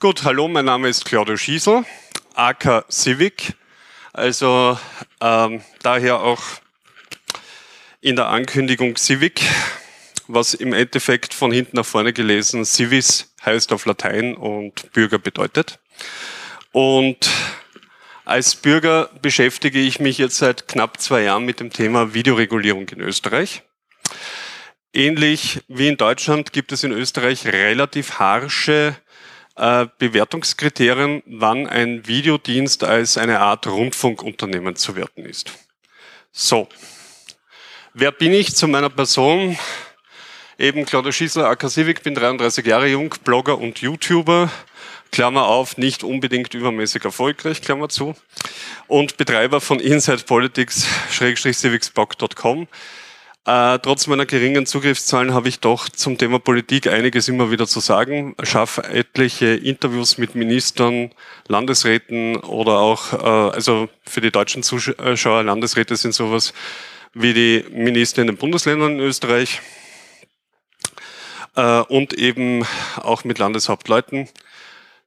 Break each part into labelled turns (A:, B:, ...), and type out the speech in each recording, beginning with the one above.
A: Gut, hallo, mein Name ist Claudio Schiesel, AK Civic. Also ähm, daher auch in der Ankündigung Civic, was im Endeffekt von hinten nach vorne gelesen Civis heißt auf Latein und Bürger bedeutet. Und als Bürger beschäftige ich mich jetzt seit knapp zwei Jahren mit dem Thema Videoregulierung in Österreich. Ähnlich wie in Deutschland gibt es in Österreich relativ harsche äh, Bewertungskriterien, wann ein Videodienst als eine Art Rundfunkunternehmen zu werten ist. So, wer bin ich zu meiner Person? Eben Claudia Schießler, AK Civic, bin 33 Jahre jung, Blogger und YouTuber, Klammer auf, nicht unbedingt übermäßig erfolgreich, Klammer zu, und Betreiber von InsidePolitics-civicsblog.com. Äh, trotz meiner geringen Zugriffszahlen habe ich doch zum Thema Politik einiges immer wieder zu sagen. Schaffe etliche Interviews mit Ministern, Landesräten oder auch, äh, also für die deutschen Zuschauer, Landesräte sind sowas wie die Minister in den Bundesländern in Österreich äh, und eben auch mit Landeshauptleuten.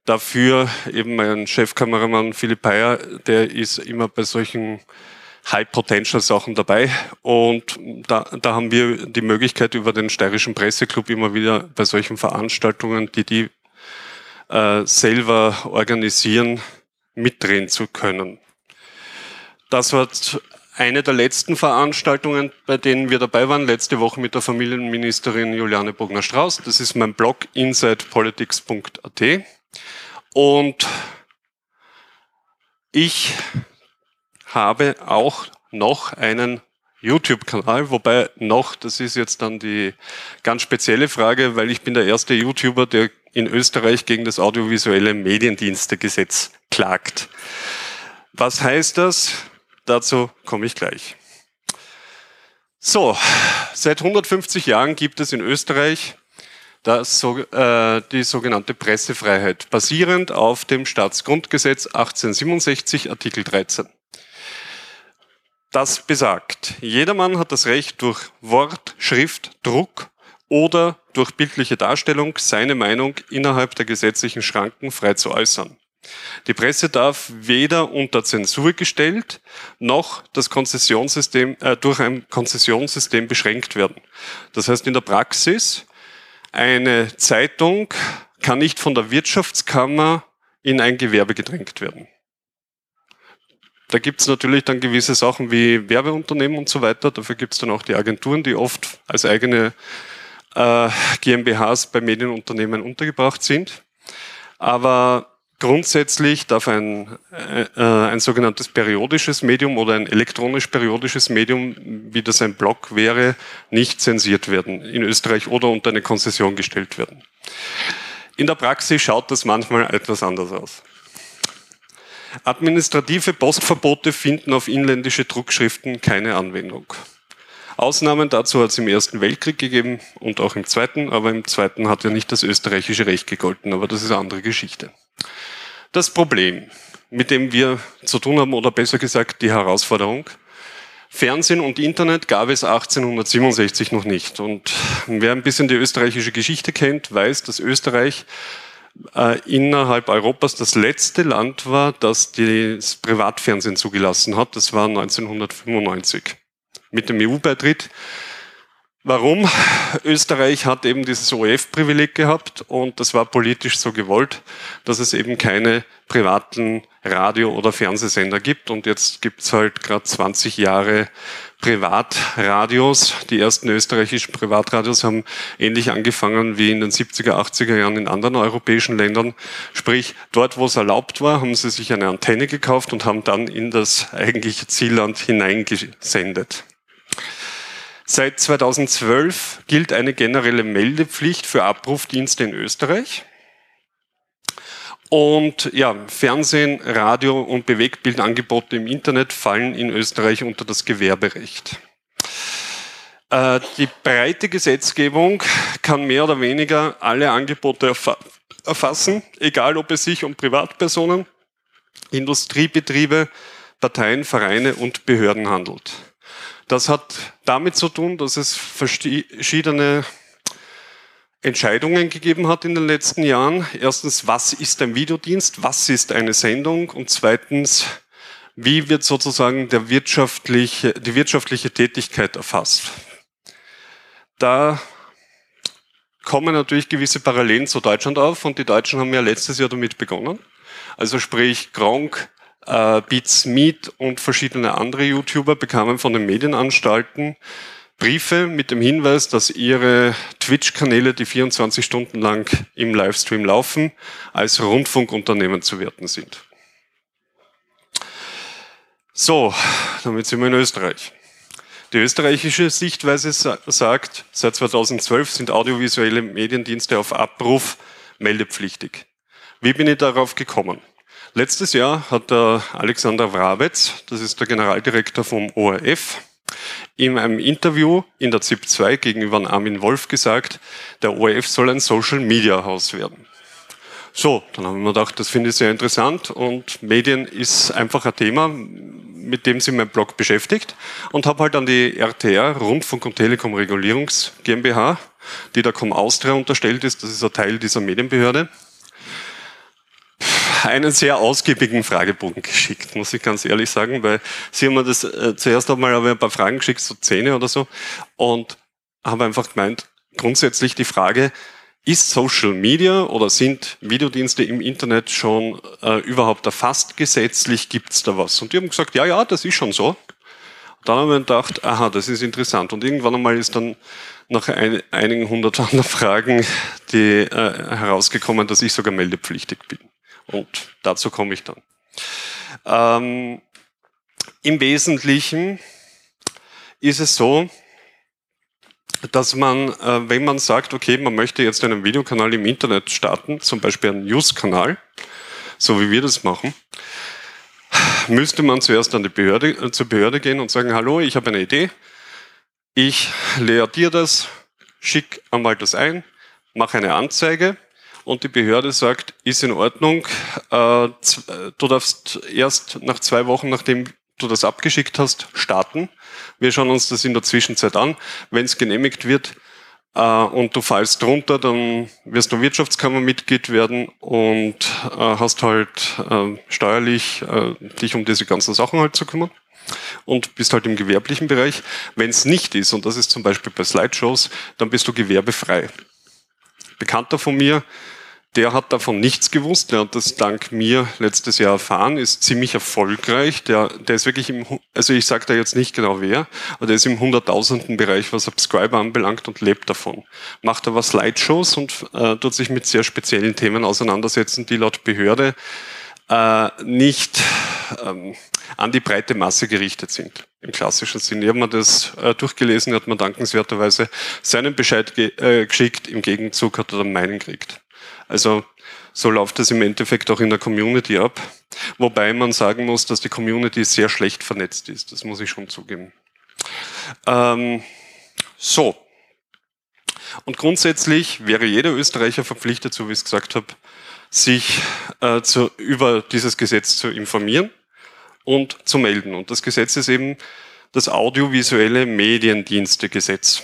A: Dafür eben mein Chefkameramann Philipp Peyer, der ist immer bei solchen High-Potential-Sachen dabei. Und da, da haben wir die Möglichkeit, über den Steirischen Presseclub immer wieder bei solchen Veranstaltungen, die die äh, selber organisieren, mitdrehen zu können. Das war eine der letzten Veranstaltungen, bei denen wir dabei waren, letzte Woche mit der Familienministerin Juliane Bogner-Strauß. Das ist mein Blog insidepolitics.at. Und ich habe auch noch einen YouTube-Kanal, wobei noch, das ist jetzt dann die ganz spezielle Frage, weil ich bin der erste YouTuber, der in Österreich gegen das audiovisuelle Mediendienstegesetz klagt. Was heißt das? Dazu komme ich gleich. So, seit 150 Jahren gibt es in Österreich das, äh, die sogenannte Pressefreiheit, basierend auf dem Staatsgrundgesetz 1867, Artikel 13 das besagt, jedermann hat das Recht durch Wort, Schrift, Druck oder durch bildliche Darstellung seine Meinung innerhalb der gesetzlichen Schranken frei zu äußern. Die Presse darf weder unter Zensur gestellt noch das Konzessionssystem, äh, durch ein Konzessionssystem beschränkt werden. Das heißt in der Praxis, eine Zeitung kann nicht von der Wirtschaftskammer in ein Gewerbe gedrängt werden. Da gibt es natürlich dann gewisse Sachen wie Werbeunternehmen und so weiter. Dafür gibt es dann auch die Agenturen, die oft als eigene äh, GmbHs bei Medienunternehmen untergebracht sind. Aber grundsätzlich darf ein, äh, äh, ein sogenanntes periodisches Medium oder ein elektronisch-periodisches Medium, wie das ein Blog wäre, nicht zensiert werden in Österreich oder unter eine Konzession gestellt werden. In der Praxis schaut das manchmal etwas anders aus. Administrative Postverbote finden auf inländische Druckschriften keine Anwendung. Ausnahmen dazu hat es im Ersten Weltkrieg gegeben und auch im Zweiten, aber im Zweiten hat ja nicht das österreichische Recht gegolten, aber das ist eine andere Geschichte. Das Problem, mit dem wir zu tun haben, oder besser gesagt die Herausforderung, Fernsehen und Internet gab es 1867 noch nicht. Und wer ein bisschen die österreichische Geschichte kennt, weiß, dass Österreich äh, innerhalb Europas das letzte Land war, das das Privatfernsehen zugelassen hat. Das war 1995 mit dem EU-Beitritt. Warum? Österreich hat eben dieses ORF-Privileg gehabt und das war politisch so gewollt, dass es eben keine privaten Radio- oder Fernsehsender gibt. Und jetzt gibt's halt gerade 20 Jahre Privatradios. Die ersten österreichischen Privatradios haben ähnlich angefangen wie in den 70er, 80er Jahren in anderen europäischen Ländern. Sprich, dort, wo es erlaubt war, haben sie sich eine Antenne gekauft und haben dann in das eigentliche Zielland hineingesendet. Seit 2012 gilt eine generelle Meldepflicht für Abrufdienste in Österreich. Und ja, Fernsehen, Radio und Bewegtbildangebote im Internet fallen in Österreich unter das Gewerberecht. Äh, die breite Gesetzgebung kann mehr oder weniger alle Angebote erfassen, egal ob es sich um Privatpersonen, Industriebetriebe, Parteien, Vereine und Behörden handelt. Das hat damit zu tun, dass es verschiedene Entscheidungen gegeben hat in den letzten Jahren. Erstens, was ist ein Videodienst? Was ist eine Sendung? Und zweitens, wie wird sozusagen der wirtschaftliche, die wirtschaftliche Tätigkeit erfasst? Da kommen natürlich gewisse Parallelen zu Deutschland auf und die Deutschen haben ja letztes Jahr damit begonnen. Also sprich Gronk, äh, Beats Meet und verschiedene andere YouTuber bekamen von den Medienanstalten Briefe mit dem Hinweis, dass ihre Twitch-Kanäle, die 24 Stunden lang im Livestream laufen, als Rundfunkunternehmen zu werten sind. So, damit sind wir in Österreich. Die österreichische Sichtweise sagt, seit 2012 sind audiovisuelle Mediendienste auf Abruf meldepflichtig. Wie bin ich darauf gekommen? Letztes Jahr hat der Alexander Wrabetz, das ist der Generaldirektor vom ORF, in einem Interview in der ZIP 2 gegenüber Armin Wolf gesagt, der ORF soll ein Social Media Haus werden. So, dann haben wir gedacht, das finde ich sehr interessant und Medien ist einfach ein Thema, mit dem sich mein Blog beschäftigt und habe halt an die RTR, Rundfunk und Telekom Regulierungs GmbH, die der Com Austria unterstellt ist, das ist ein Teil dieser Medienbehörde, einen sehr ausgiebigen Fragebogen geschickt, muss ich ganz ehrlich sagen, weil sie haben mir das äh, zuerst einmal aber ein paar Fragen geschickt, so Zähne oder so, und haben einfach gemeint, grundsätzlich die Frage, ist Social Media oder sind Videodienste im Internet schon äh, überhaupt erfasst gesetzlich? Gibt es da was? Und die haben gesagt, ja, ja, das ist schon so. Dann haben wir gedacht, aha, das ist interessant. Und irgendwann einmal ist dann nach ein, einigen hundert Fragen die, äh, herausgekommen, dass ich sogar meldepflichtig bin. Und dazu komme ich dann. Ähm, Im Wesentlichen ist es so, dass man, äh, wenn man sagt, okay, man möchte jetzt einen Videokanal im Internet starten, zum Beispiel einen News-Kanal, so wie wir das machen, müsste man zuerst an die Behörde, äh, zur Behörde gehen und sagen, hallo, ich habe eine Idee, ich lehre dir das, schick einmal das ein, mache eine Anzeige und die Behörde sagt, ist in Ordnung, äh, du darfst erst nach zwei Wochen, nachdem du das abgeschickt hast, starten. Wir schauen uns das in der Zwischenzeit an. Wenn es genehmigt wird äh, und du fallst drunter, dann wirst du Wirtschaftskammermitglied werden und äh, hast halt äh, steuerlich äh, dich um diese ganzen Sachen halt zu kümmern und bist halt im gewerblichen Bereich. Wenn es nicht ist, und das ist zum Beispiel bei Slideshows, dann bist du gewerbefrei. Bekannter von mir der hat davon nichts gewusst. Der hat das dank mir letztes Jahr erfahren, ist ziemlich erfolgreich. Der, der ist wirklich im, also ich sage da jetzt nicht genau wer, aber der ist im hunderttausenden Bereich, was Subscriber anbelangt und lebt davon. Macht aber Slideshows und äh, tut sich mit sehr speziellen Themen auseinandersetzen, die laut Behörde äh, nicht ähm, an die breite Masse gerichtet sind. Im klassischen Sinn. Ich habe mir das äh, durchgelesen, hat mir dankenswerterweise seinen Bescheid ge äh, geschickt, im Gegenzug hat er dann meinen gekriegt. Also so läuft es im Endeffekt auch in der Community ab. Wobei man sagen muss, dass die Community sehr schlecht vernetzt ist. Das muss ich schon zugeben. Ähm, so. Und grundsätzlich wäre jeder Österreicher verpflichtet, so wie ich es gesagt habe, sich äh, zu, über dieses Gesetz zu informieren und zu melden. Und das Gesetz ist eben das audiovisuelle Mediendienstegesetz.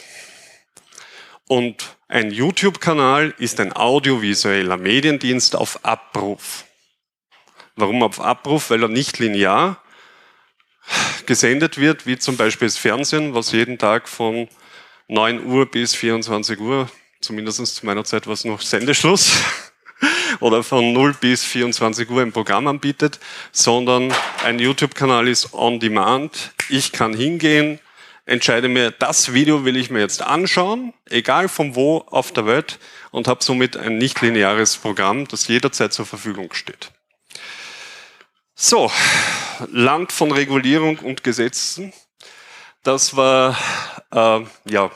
A: Und ein YouTube-Kanal ist ein audiovisueller Mediendienst auf Abruf. Warum auf Abruf? Weil er nicht linear gesendet wird, wie zum Beispiel das Fernsehen, was jeden Tag von 9 Uhr bis 24 Uhr, zumindest zu meiner Zeit war es noch Sendeschluss, oder von 0 bis 24 Uhr ein Programm anbietet, sondern ein YouTube-Kanal ist on demand. Ich kann hingehen, entscheide mir, das Video will ich mir jetzt anschauen, egal von wo auf der Welt, und habe somit ein nicht lineares Programm, das jederzeit zur Verfügung steht. So, Land von Regulierung und Gesetzen. Das war äh, ja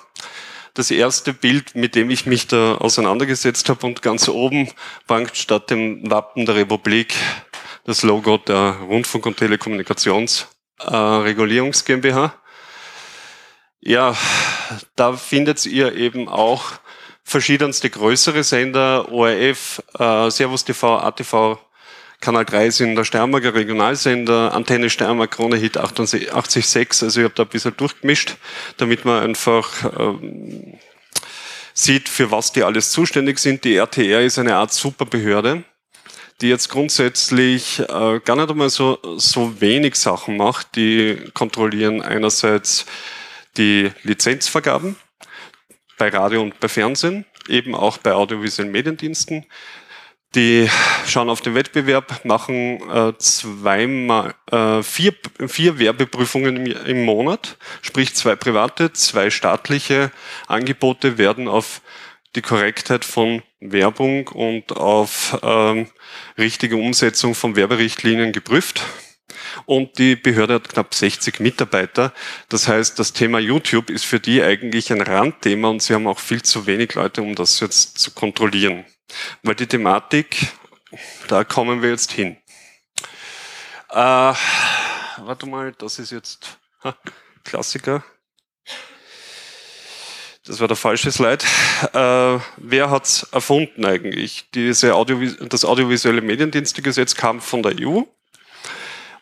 A: das erste Bild, mit dem ich mich da auseinandergesetzt habe. Und ganz oben prangt statt dem Wappen der Republik das Logo der Rundfunk- und Telekommunikationsregulierungs äh, GmbH. Ja, da findet ihr eben auch verschiedenste größere Sender, ORF, äh, Servus TV, ATV, Kanal 3 sind der Steiermarker Regionalsender, Antenne Steiermark, Krone Hit 88.6, also ich habe da ein bisschen durchgemischt, damit man einfach ähm, sieht, für was die alles zuständig sind. Die RTR ist eine Art Superbehörde, die jetzt grundsätzlich äh, gar nicht einmal so, so wenig Sachen macht. Die kontrollieren einerseits die Lizenzvergaben bei Radio und bei Fernsehen, eben auch bei audiovisuellen Mediendiensten. Die schauen auf den Wettbewerb, machen äh, zweimal äh, vier, vier Werbeprüfungen im, im Monat, sprich zwei private, zwei staatliche Angebote werden auf die Korrektheit von Werbung und auf ähm, richtige Umsetzung von Werberichtlinien geprüft. Und die Behörde hat knapp 60 Mitarbeiter. Das heißt, das Thema YouTube ist für die eigentlich ein Randthema und sie haben auch viel zu wenig Leute, um das jetzt zu kontrollieren. Weil die Thematik, da kommen wir jetzt hin. Äh, warte mal, das ist jetzt ha, Klassiker. Das war der falsche Slide. Äh, wer hat's erfunden eigentlich? Diese Audiovis das audiovisuelle Mediendienstegesetz kam von der EU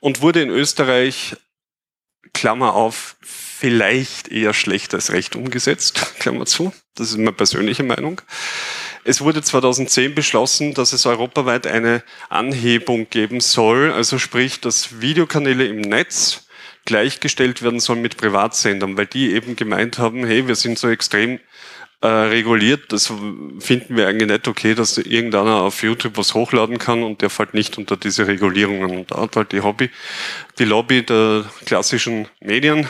A: und wurde in Österreich, Klammer auf, vielleicht eher schlecht als recht umgesetzt, Klammer zu. Das ist meine persönliche Meinung. Es wurde 2010 beschlossen, dass es europaweit eine Anhebung geben soll, also sprich, dass Videokanäle im Netz gleichgestellt werden sollen mit Privatsendern, weil die eben gemeint haben, hey, wir sind so extrem äh, reguliert, das finden wir eigentlich nicht okay, dass irgendeiner auf YouTube was hochladen kann und der fällt nicht unter diese Regulierungen. Und da hat halt die Hobby, die Lobby der klassischen Medien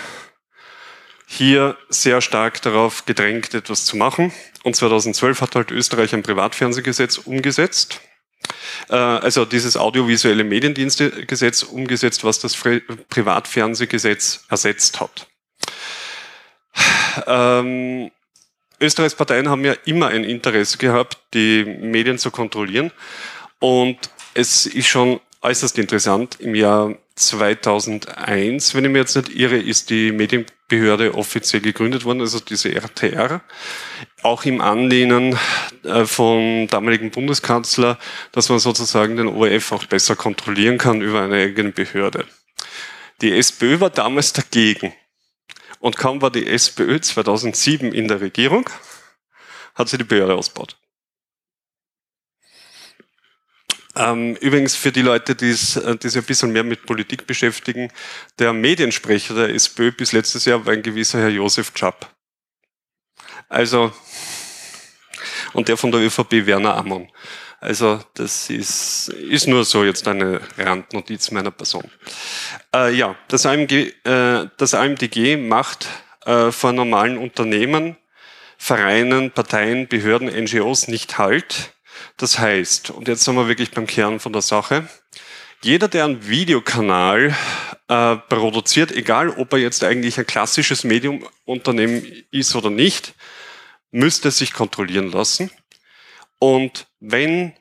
A: hier sehr stark darauf gedrängt, etwas zu machen. Und 2012 hat halt Österreich ein Privatfernsehgesetz umgesetzt. Äh, also dieses audiovisuelle Mediendienstegesetz umgesetzt, was das Privatfernsehgesetz ersetzt hat. Ähm, Österreichs Parteien haben ja immer ein Interesse gehabt, die Medien zu kontrollieren. Und es ist schon äußerst interessant. Im Jahr 2001, wenn ich mir jetzt nicht irre, ist die Medienbehörde offiziell gegründet worden, also diese RTR, auch im Anlehnen äh, vom damaligen Bundeskanzler, dass man sozusagen den ORF auch besser kontrollieren kann über eine eigene Behörde. Die SPÖ war damals dagegen. Und kaum war die SPÖ 2007 in der Regierung, hat sie die Behörde ausgebaut. Ähm, übrigens für die Leute, die, äh, die sich ein bisschen mehr mit Politik beschäftigen, der Mediensprecher der SPÖ bis letztes Jahr war ein gewisser Herr Josef Czap. Also, und der von der ÖVP Werner Ammon. Also das ist, ist nur so jetzt eine Randnotiz meiner Person. Äh, ja, das, AMG, äh, das AMDG macht äh, vor normalen Unternehmen, Vereinen, Parteien, Behörden, NGOs nicht Halt das heißt, und jetzt sind wir wirklich beim Kern von der Sache, jeder, der einen Videokanal äh, produziert, egal ob er jetzt eigentlich ein klassisches Mediumunternehmen ist oder nicht, müsste sich kontrollieren lassen. Und wenn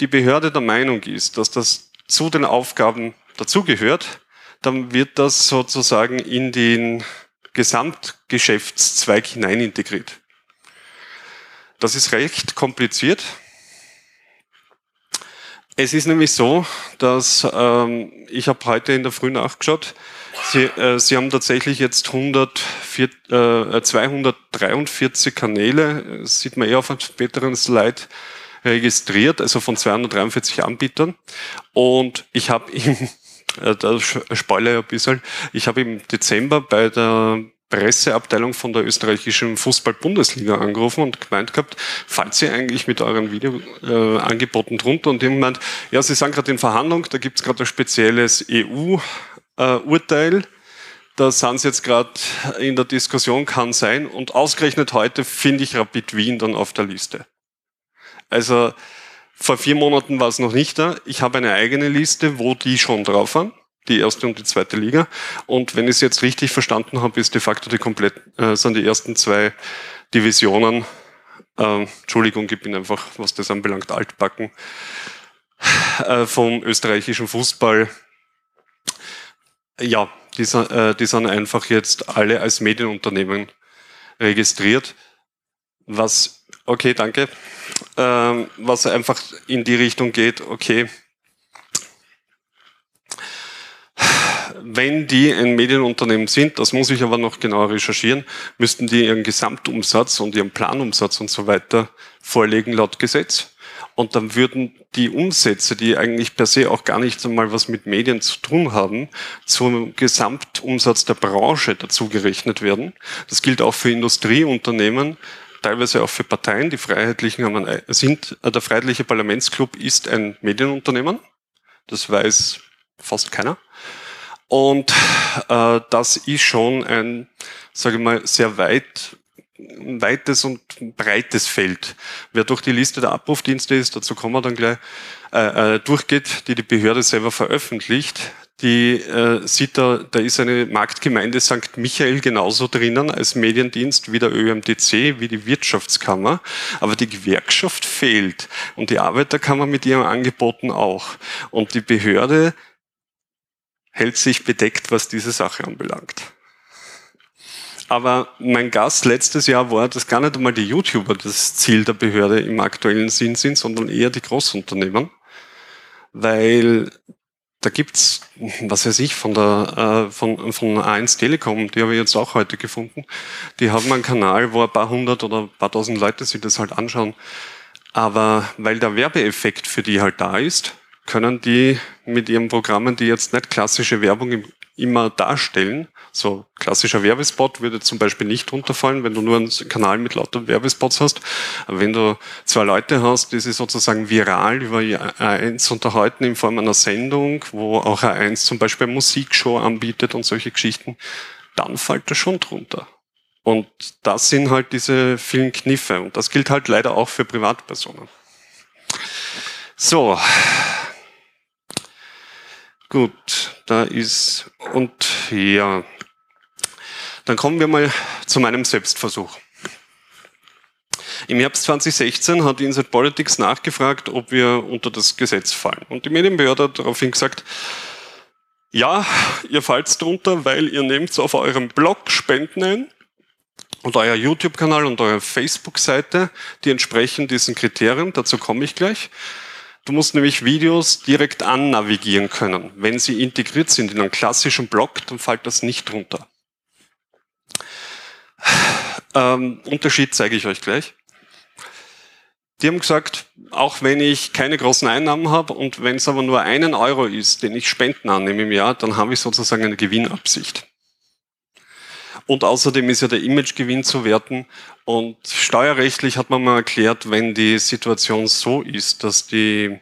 A: die Behörde der Meinung ist, dass das zu den Aufgaben dazugehört, dann wird das sozusagen in den Gesamtgeschäftszweig hinein integriert. Das ist recht kompliziert. Es ist nämlich so, dass ähm, ich habe heute in der Früh nachgeschaut. Sie, äh, Sie haben tatsächlich jetzt 104, äh, 243 Kanäle, das sieht man eher auf einem späteren Slide, registriert, also von 243 Anbietern. Und ich habe im, äh, da spoiler ein bisschen, ich habe im Dezember bei der Presseabteilung von der österreichischen Fußball-Bundesliga angerufen und gemeint gehabt, falls Sie eigentlich mit euren Videoangeboten äh, drunter und jemand meint, ja, Sie sind gerade in Verhandlung, da gibt es gerade ein spezielles EU-Urteil, äh, da sind Sie jetzt gerade in der Diskussion, kann sein und ausgerechnet heute finde ich Rapid Wien dann auf der Liste. Also vor vier Monaten war es noch nicht da. Ich habe eine eigene Liste, wo die schon drauf waren die erste und die zweite Liga. Und wenn ich es jetzt richtig verstanden habe, ist de facto die komplett, äh, sind die ersten zwei Divisionen, äh, Entschuldigung, ich bin einfach, was das anbelangt, altbacken, äh, vom österreichischen Fußball. Ja, die, äh, die sind einfach jetzt alle als Medienunternehmen registriert, was, okay, danke, ähm, was einfach in die Richtung geht, okay, wenn die ein Medienunternehmen sind, das muss ich aber noch genauer recherchieren, müssten die ihren Gesamtumsatz und ihren Planumsatz und so weiter vorlegen laut Gesetz. Und dann würden die Umsätze, die eigentlich per se auch gar nicht einmal was mit Medien zu tun haben, zum Gesamtumsatz der Branche dazu gerechnet werden. Das gilt auch für Industrieunternehmen, teilweise auch für Parteien. Die Freiheitlichen haben ein, sind, äh, der Freiheitliche Parlamentsclub ist ein Medienunternehmen. Das weiß fast keiner. Und äh, das ist schon ein, sage ich mal, sehr weit weites und breites Feld. Wer durch die Liste der Abrufdienste ist, dazu kommen wir dann gleich, äh, äh, durchgeht, die die Behörde selber veröffentlicht, die äh, sieht da, da ist eine Marktgemeinde St. Michael genauso drinnen als Mediendienst wie der ÖMTC, wie die Wirtschaftskammer, aber die Gewerkschaft fehlt und die Arbeiterkammer mit ihren Angeboten auch. Und die Behörde hält sich bedeckt, was diese Sache anbelangt. Aber mein Gast letztes Jahr war, dass gar nicht einmal die YouTuber das Ziel der Behörde im aktuellen Sinn sind, sondern eher die Großunternehmen. Weil da gibt's, was weiß ich, von der äh, von, von A1 Telekom, die habe ich jetzt auch heute gefunden. Die haben einen Kanal, wo ein paar hundert oder ein paar tausend Leute sich das halt anschauen. Aber weil der Werbeeffekt für die halt da ist, können die mit ihren Programmen, die jetzt nicht klassische Werbung immer darstellen, so klassischer Werbespot würde zum Beispiel nicht runterfallen, wenn du nur einen Kanal mit lauter Werbespots hast. Aber wenn du zwei Leute hast, die sich sozusagen viral über A1 unterhalten in Form einer Sendung, wo auch A1 zum Beispiel Musikshow anbietet und solche Geschichten, dann fällt das schon drunter. Und das sind halt diese vielen Kniffe. Und das gilt halt leider auch für Privatpersonen. So, Gut, da ist, und ja, dann kommen wir mal zu meinem Selbstversuch. Im Herbst 2016 hat Inside Politics nachgefragt, ob wir unter das Gesetz fallen. Und die Medienbehörde hat daraufhin gesagt, ja, ihr fallt drunter, weil ihr nehmt auf eurem Blog Spenden ein und euer YouTube-Kanal und eure Facebook-Seite, die entsprechen diesen Kriterien, dazu komme ich gleich. Du musst nämlich Videos direkt annavigieren können. Wenn sie integriert sind in einen klassischen Blog, dann fällt das nicht drunter. Ähm, Unterschied zeige ich euch gleich. Die haben gesagt, auch wenn ich keine großen Einnahmen habe und wenn es aber nur einen Euro ist, den ich Spenden annehme im Jahr, dann habe ich sozusagen eine Gewinnabsicht. Und außerdem ist ja der Imagegewinn zu werten. Und steuerrechtlich hat man mal erklärt, wenn die Situation so ist, dass die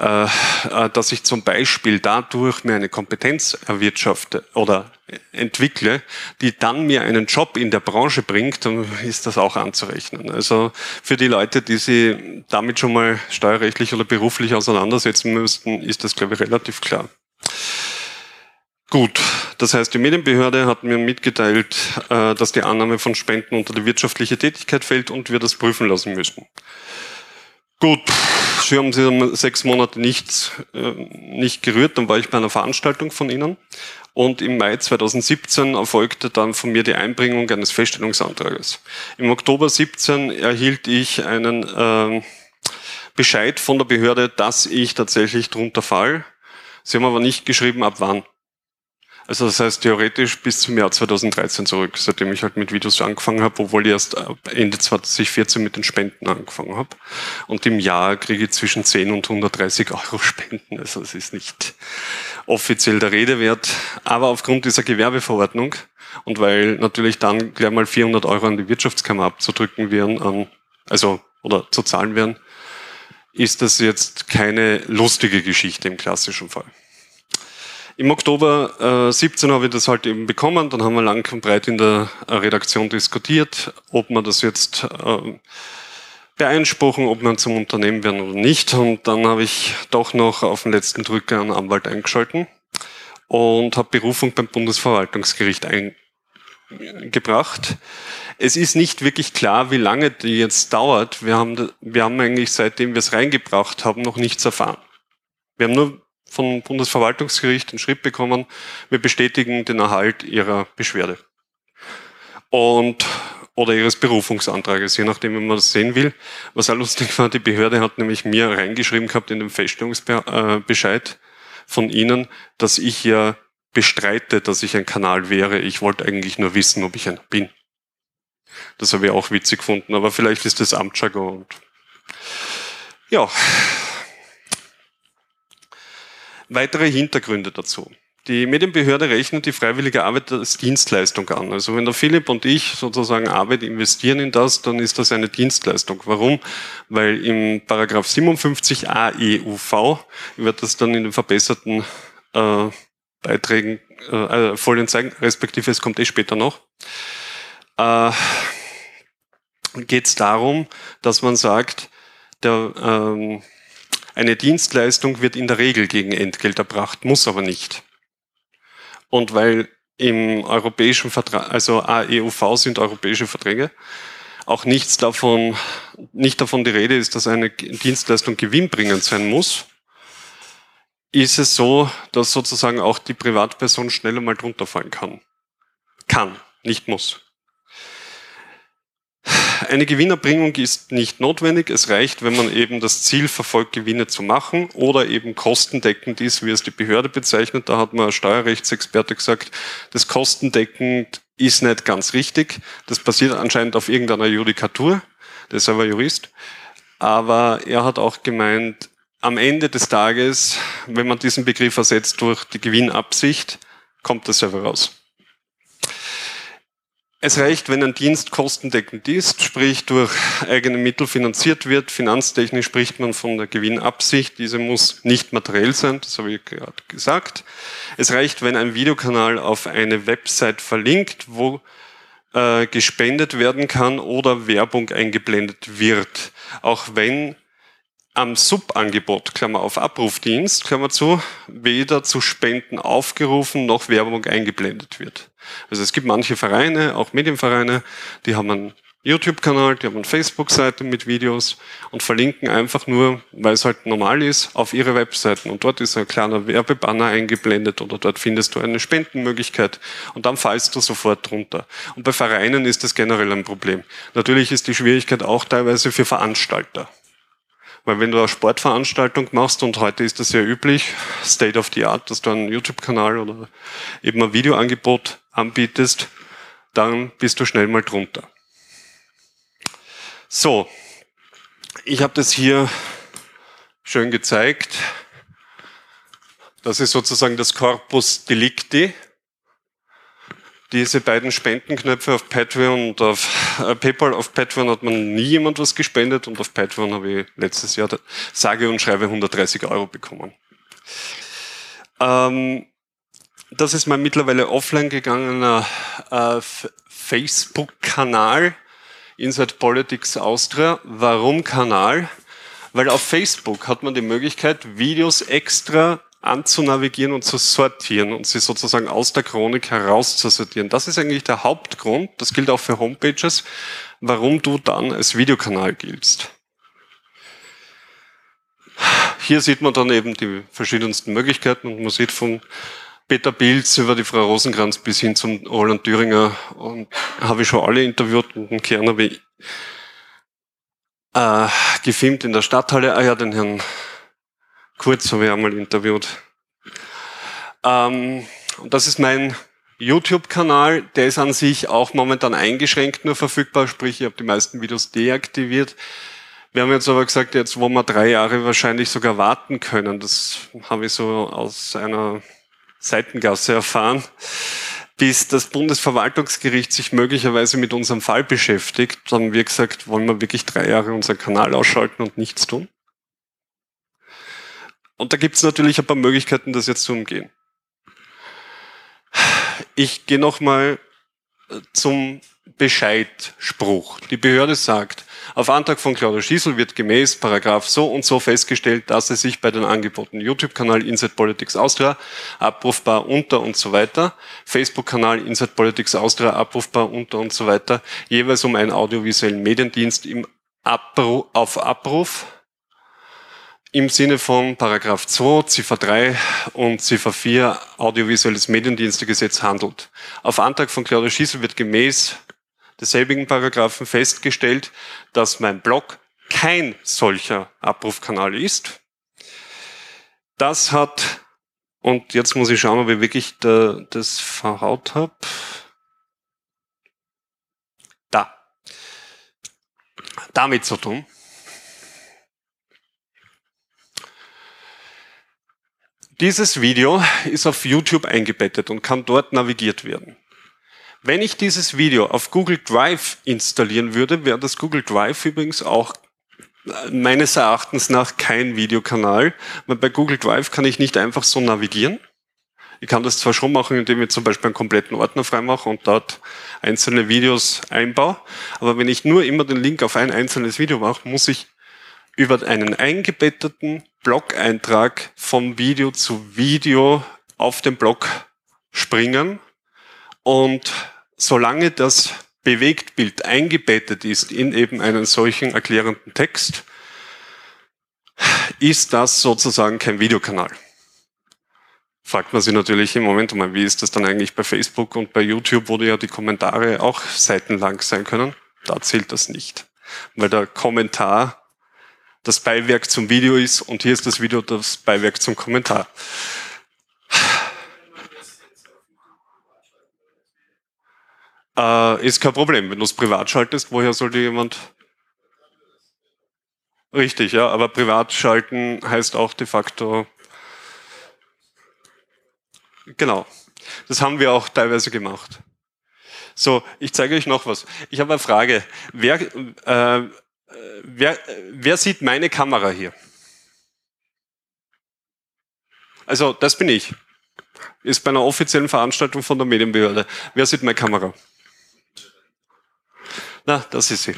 A: äh, äh, dass ich zum Beispiel dadurch mir eine Kompetenz erwirtschafte oder entwickle, die dann mir einen Job in der Branche bringt, dann ist das auch anzurechnen. Also für die Leute, die sich damit schon mal steuerrechtlich oder beruflich auseinandersetzen müssten, ist das, glaube ich, relativ klar. Gut, das heißt, die Medienbehörde hat mir mitgeteilt, äh, dass die Annahme von Spenden unter die wirtschaftliche Tätigkeit fällt und wir das prüfen lassen müssen. Gut, sie haben sie sechs Monate nicht, äh, nicht gerührt, dann war ich bei einer Veranstaltung von Ihnen und im Mai 2017 erfolgte dann von mir die Einbringung eines Feststellungsantrages. Im Oktober 17 erhielt ich einen äh, Bescheid von der Behörde, dass ich tatsächlich drunter fall. Sie haben aber nicht geschrieben, ab wann. Also das heißt theoretisch bis zum Jahr 2013 zurück, seitdem ich halt mit Videos angefangen habe, obwohl ich erst Ende 2014 mit den Spenden angefangen habe. Und im Jahr kriege ich zwischen 10 und 130 Euro Spenden. Also es ist nicht offiziell der Rede wert. Aber aufgrund dieser Gewerbeverordnung und weil natürlich dann gleich mal 400 Euro an die Wirtschaftskammer abzudrücken wären, also oder zu zahlen wären, ist das jetzt keine lustige Geschichte im klassischen Fall. Im Oktober äh, 17 habe ich das halt eben bekommen. Dann haben wir lang und breit in der äh, Redaktion diskutiert, ob man das jetzt äh, beeinspruchen, ob man zum Unternehmen werden oder nicht. Und dann habe ich doch noch auf den letzten Drücker einen Anwalt eingeschalten und habe Berufung beim Bundesverwaltungsgericht eingebracht. Es ist nicht wirklich klar, wie lange die jetzt dauert. Wir haben, wir haben eigentlich, seitdem wir es reingebracht haben, noch nichts erfahren. Wir haben nur vom Bundesverwaltungsgericht den Schritt bekommen, wir bestätigen den Erhalt ihrer Beschwerde. Und oder ihres Berufungsantrages, je nachdem, wie man das sehen will. Was auch lustig war, die Behörde hat nämlich mir reingeschrieben gehabt in dem Feststellungsbescheid von Ihnen, dass ich ja bestreite, dass ich ein Kanal wäre. Ich wollte eigentlich nur wissen, ob ich einer bin. Das habe ich auch witzig gefunden, aber vielleicht ist das Amtsjargon. Ja. Weitere Hintergründe dazu. Die Medienbehörde rechnet die freiwillige Arbeit als Dienstleistung an. Also wenn der Philipp und ich sozusagen Arbeit investieren in das, dann ist das eine Dienstleistung. Warum? Weil im Paragraph 57 AEUV wird das dann in den verbesserten äh, Beiträgen äh, äh, Folien zeigen, respektive es kommt eh später noch. Äh, Geht es darum, dass man sagt, der, ähm, eine Dienstleistung wird in der Regel gegen Entgelt erbracht, muss aber nicht. Und weil im europäischen Vertrag, also AEUV sind europäische Verträge, auch nichts davon, nicht davon die Rede ist, dass eine Dienstleistung gewinnbringend sein muss, ist es so, dass sozusagen auch die Privatperson schneller mal drunter fallen kann. Kann, nicht muss. Eine Gewinnerbringung ist nicht notwendig. Es reicht, wenn man eben das Ziel verfolgt, Gewinne zu machen oder eben kostendeckend ist, wie es die Behörde bezeichnet. Da hat man Steuerrechtsexperte gesagt, das kostendeckend ist nicht ganz richtig. Das passiert anscheinend auf irgendeiner Judikatur. Der ist aber Jurist. Aber er hat auch gemeint, am Ende des Tages, wenn man diesen Begriff ersetzt durch die Gewinnabsicht, kommt das selber raus. Es reicht, wenn ein Dienst kostendeckend ist, sprich durch eigene Mittel finanziert wird. Finanztechnisch spricht man von der Gewinnabsicht. Diese muss nicht materiell sein, das habe ich gerade gesagt. Es reicht, wenn ein Videokanal auf eine Website verlinkt, wo äh, gespendet werden kann oder Werbung eingeblendet wird. Auch wenn am Subangebot, Klammer auf Abrufdienst, Klammer zu, weder zu Spenden aufgerufen noch Werbung eingeblendet wird. Also es gibt manche Vereine, auch Medienvereine, die haben einen YouTube-Kanal, die haben eine Facebook-Seite mit Videos und verlinken einfach nur, weil es halt normal ist, auf ihre Webseiten. Und dort ist ein kleiner Werbebanner eingeblendet oder dort findest du eine Spendenmöglichkeit und dann fallst du sofort drunter. Und bei Vereinen ist das generell ein Problem. Natürlich ist die Schwierigkeit auch teilweise für Veranstalter. Weil wenn du eine Sportveranstaltung machst, und heute ist das sehr üblich, State of the Art, dass du einen YouTube-Kanal oder eben ein Videoangebot anbietest, dann bist du schnell mal drunter. So, ich habe das hier schön gezeigt. Das ist sozusagen das Corpus Delicti diese beiden Spendenknöpfe auf Patreon und auf äh, PayPal. Auf Patreon hat man nie jemand was gespendet und auf Patreon habe ich letztes Jahr sage und schreibe 130 Euro bekommen. Ähm, das ist mein mittlerweile offline gegangener äh, Facebook-Kanal Inside Politics Austria. Warum Kanal? Weil auf Facebook hat man die Möglichkeit, Videos extra anzunavigieren und zu sortieren und sie sozusagen aus der Chronik herauszusortieren. Das ist eigentlich der Hauptgrund, das gilt auch für Homepages, warum du dann als Videokanal giltst. Hier sieht man dann eben die verschiedensten Möglichkeiten und man sieht von Peter Pilz über die Frau Rosenkranz bis hin zum Roland Thüringer und habe ich schon alle interviewt und den Kern habe ich äh, gefilmt in der Stadthalle. Ah ja, den Herrn Kurz habe ich einmal interviewt. Ähm, und das ist mein YouTube-Kanal. Der ist an sich auch momentan eingeschränkt nur verfügbar, sprich ich habe die meisten Videos deaktiviert. Wir haben jetzt aber gesagt, jetzt wo wir drei Jahre wahrscheinlich sogar warten können, das habe ich so aus einer Seitengasse erfahren, bis das Bundesverwaltungsgericht sich möglicherweise mit unserem Fall beschäftigt, dann haben wir gesagt, wollen wir wirklich drei Jahre unseren Kanal ausschalten und nichts tun? Und da gibt es natürlich ein paar Möglichkeiten, das jetzt zu umgehen. Ich gehe nochmal äh, zum Bescheidspruch. Die Behörde sagt, auf Antrag von Claudia Schießel wird gemäß Paragraph so und so festgestellt, dass es sich bei den Angeboten YouTube-Kanal Inside Politics Austria abrufbar unter und so weiter, Facebook-Kanal Inside Politics Austria abrufbar unter und so weiter, jeweils um einen audiovisuellen Mediendienst im Abruf, auf Abruf im Sinne von Paragraph 2, Ziffer 3 und Ziffer 4 Audiovisuelles Mediendienstegesetz handelt. Auf Antrag von Claudia Schießel wird gemäß desselbigen Paragraphen festgestellt, dass mein Blog kein solcher Abrufkanal ist. Das hat Und jetzt muss ich schauen, ob ich wirklich da, das verhaut habe. Da. Damit zu tun. Dieses Video ist auf YouTube eingebettet und kann dort navigiert werden. Wenn ich dieses Video auf Google Drive installieren würde, wäre das Google Drive übrigens auch meines Erachtens nach kein Videokanal, weil bei Google Drive kann ich nicht einfach so navigieren. Ich kann das zwar schon machen, indem ich zum Beispiel einen kompletten Ordner freimache und dort einzelne Videos einbaue, aber wenn ich nur immer den Link auf ein einzelnes Video mache, muss ich über einen eingebetteten Blog-Eintrag vom Video zu Video auf den Blog springen und solange das Bewegtbild eingebettet ist in eben einen solchen erklärenden Text, ist das sozusagen kein Videokanal. Fragt man sich natürlich im Moment wie ist das dann eigentlich bei Facebook und bei YouTube, wo ja die Kommentare auch seitenlang sein können? Da zählt das nicht. Weil der Kommentar das Beiwerk zum Video ist und hier ist das Video das Beiwerk zum Kommentar. Äh, ist kein Problem. Wenn du es privat schaltest, woher sollte jemand... Richtig, ja, aber privat schalten heißt auch de facto... Genau. Das haben wir auch teilweise gemacht. So, ich zeige euch noch was. Ich habe eine Frage. Wer, äh, wer, wer sieht meine Kamera hier? Also, das bin ich. Ist bei einer offiziellen Veranstaltung von der Medienbehörde. Wer sieht meine Kamera? Na, das ist sie.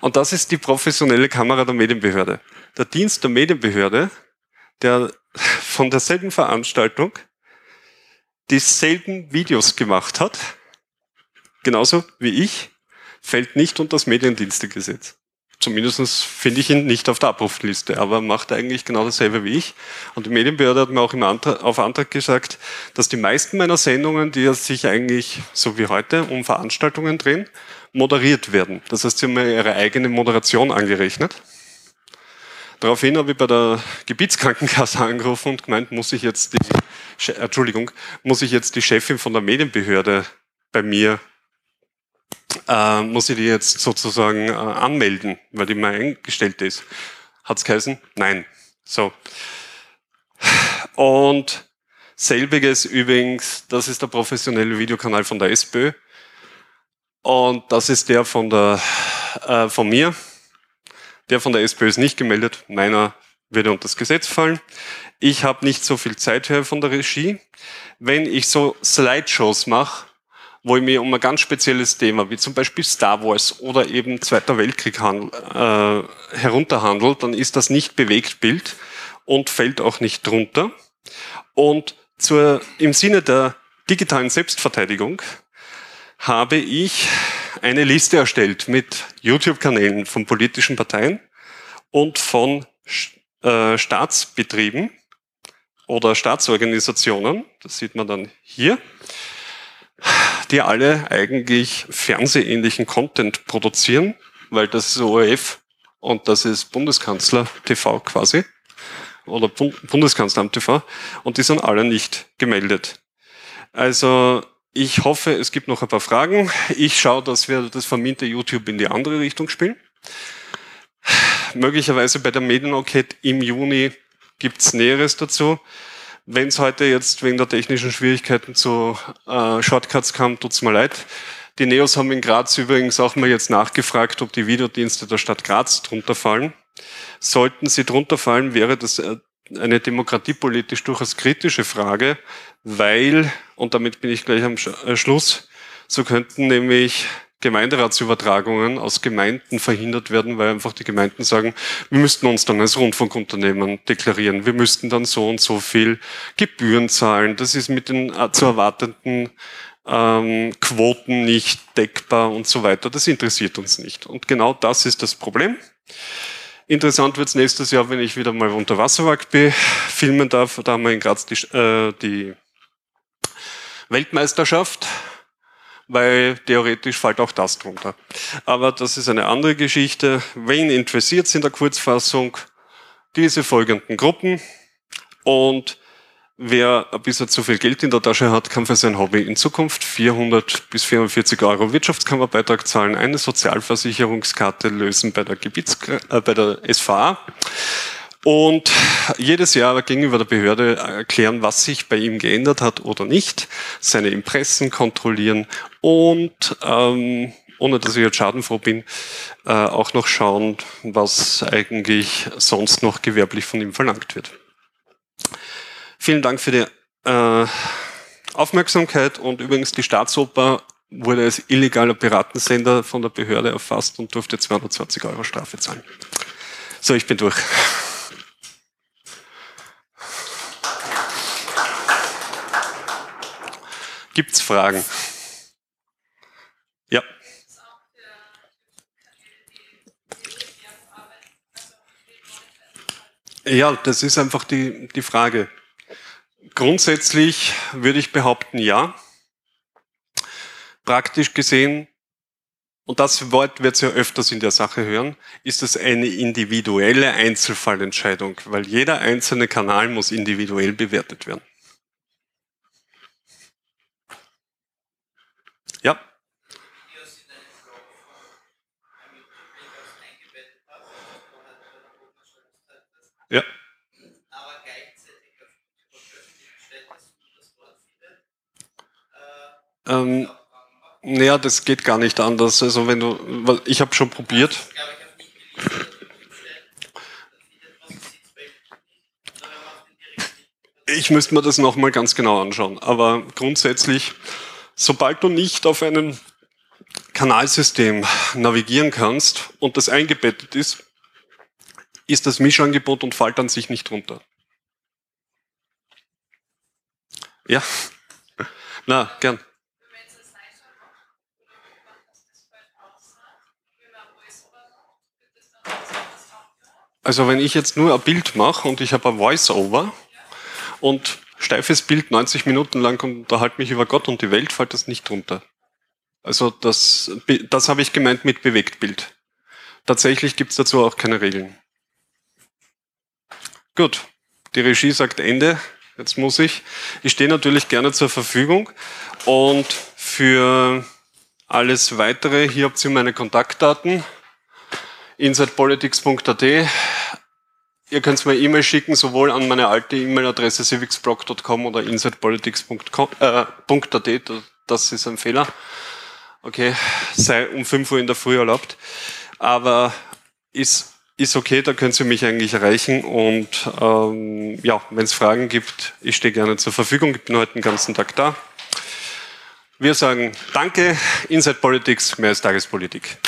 A: Und das ist die professionelle Kamera der Medienbehörde. Der Dienst der Medienbehörde, der von derselben Veranstaltung dieselben Videos gemacht hat, genauso wie ich, fällt nicht unter das Mediendienstegesetz. Zumindest finde ich ihn nicht auf der Abrufliste, aber macht eigentlich genau dasselbe wie ich. Und die Medienbehörde hat mir auch im Antrag, auf Antrag gesagt, dass die meisten meiner Sendungen, die sich eigentlich, so wie heute, um Veranstaltungen drehen, moderiert werden. Das heißt, sie haben mir ihre eigene Moderation angerechnet. Daraufhin habe ich bei der Gebietskrankenkasse angerufen und gemeint, muss ich jetzt die, Entschuldigung, muss ich jetzt die Chefin von der Medienbehörde bei mir äh, muss ich die jetzt sozusagen äh, anmelden, weil die mal eingestellt ist. Hat's geheißen? Nein. So. Und selbiges übrigens, das ist der professionelle Videokanal von der SPÖ. Und das ist der von der, äh, von mir. Der von der SPÖ ist nicht gemeldet. Meiner würde unter das Gesetz fallen. Ich habe nicht so viel Zeit hier von der Regie. Wenn ich so Slideshows mache, wo ich mir um ein ganz spezielles Thema, wie zum Beispiel Star Wars oder eben Zweiter Weltkrieg handel, äh, herunterhandelt, dann ist das nicht bewegt Bild und fällt auch nicht drunter. Und zur, im Sinne der digitalen Selbstverteidigung habe ich eine Liste erstellt mit YouTube-Kanälen von politischen Parteien und von äh, Staatsbetrieben oder Staatsorganisationen. Das sieht man dann hier die alle eigentlich fernsehähnlichen Content produzieren, weil das ist ORF und das ist Bundeskanzler TV quasi oder Bundeskanzleramt TV und die sind alle nicht gemeldet. Also ich hoffe, es gibt noch ein paar Fragen. Ich schaue, dass wir das verminte YouTube in die andere Richtung spielen. Möglicherweise bei der Medienenquete im Juni gibt's Näheres dazu. Wenn es heute jetzt wegen der technischen Schwierigkeiten zu äh, Shortcuts kam, tut's mir leid. Die Neos haben in Graz übrigens auch mal jetzt nachgefragt, ob die Videodienste der Stadt Graz drunter fallen. Sollten sie drunter fallen, wäre das äh, eine demokratiepolitisch durchaus kritische Frage, weil, und damit bin ich gleich am äh, Schluss, so könnten nämlich Gemeinderatsübertragungen aus Gemeinden verhindert werden, weil einfach die Gemeinden sagen, wir müssten uns dann als Rundfunkunternehmen deklarieren, wir müssten dann so und so viel Gebühren zahlen, das ist mit den äh, zu erwartenden ähm, Quoten nicht deckbar und so weiter. Das interessiert uns nicht. Und genau das ist das Problem. Interessant wird es nächstes Jahr, wenn ich wieder mal unter Wasserwag filmen darf. Da haben wir in Graz die, äh, die Weltmeisterschaft weil theoretisch fällt auch das drunter. Aber das ist eine andere Geschichte. Wen interessiert in der Kurzfassung? Diese folgenden Gruppen. Und wer ein bisschen zu viel Geld in der Tasche hat, kann für sein Hobby in Zukunft 400 bis 440 Euro Wirtschaftskammerbeitrag zahlen, eine Sozialversicherungskarte lösen bei der Gebiets äh, bei der SVA und jedes Jahr gegenüber der Behörde erklären, was sich bei ihm geändert hat oder nicht, seine Impressen kontrollieren und ähm, ohne dass ich jetzt schadenfroh bin, äh, auch noch schauen, was eigentlich sonst noch gewerblich von ihm verlangt wird. Vielen Dank für die äh, Aufmerksamkeit und übrigens die Staatsoper wurde als illegaler Piratensender von der Behörde erfasst und durfte 220 Euro Strafe zahlen. So, ich bin durch. Gibt's Fragen? Ja. Ja, das ist einfach die, die Frage. Grundsätzlich würde ich behaupten, ja. Praktisch gesehen, und das Wort wird ja öfters in der Sache hören, ist es eine individuelle Einzelfallentscheidung, weil jeder einzelne Kanal muss individuell bewertet werden. Ja. Ja. Ähm, naja, das geht gar nicht anders. Also wenn du, ich habe schon probiert. Ich müsste mir das nochmal ganz genau anschauen. Aber grundsätzlich, sobald du nicht auf einem Kanalsystem navigieren kannst und das eingebettet ist, ist das Mischangebot und fällt an sich nicht runter. Ja. Na, gern. Also wenn ich jetzt nur ein Bild mache und ich habe ein Voice-Over und steifes Bild 90 Minuten lang und unterhalte mich über Gott und die Welt, fällt das nicht runter. Also das, das habe ich gemeint mit Bewegtbild. Tatsächlich gibt es dazu auch keine Regeln. Gut, die Regie sagt Ende. Jetzt muss ich. Ich stehe natürlich gerne zur Verfügung und für alles weitere, hier habt ihr meine Kontaktdaten insidepolitics.at. Ihr könnt mir E-Mail schicken, sowohl an meine alte E-Mail-Adresse civicsblog.com oder insidepolitics.at. Äh, das ist ein Fehler. Okay, sei um 5 Uhr in der Früh erlaubt. Aber ist, ist okay, da könnt ihr mich eigentlich erreichen. Und ähm, ja, wenn es Fragen gibt, ich stehe gerne zur Verfügung. Ich bin heute den ganzen Tag da. Wir sagen Danke, Inside Politics, mehr als Tagespolitik.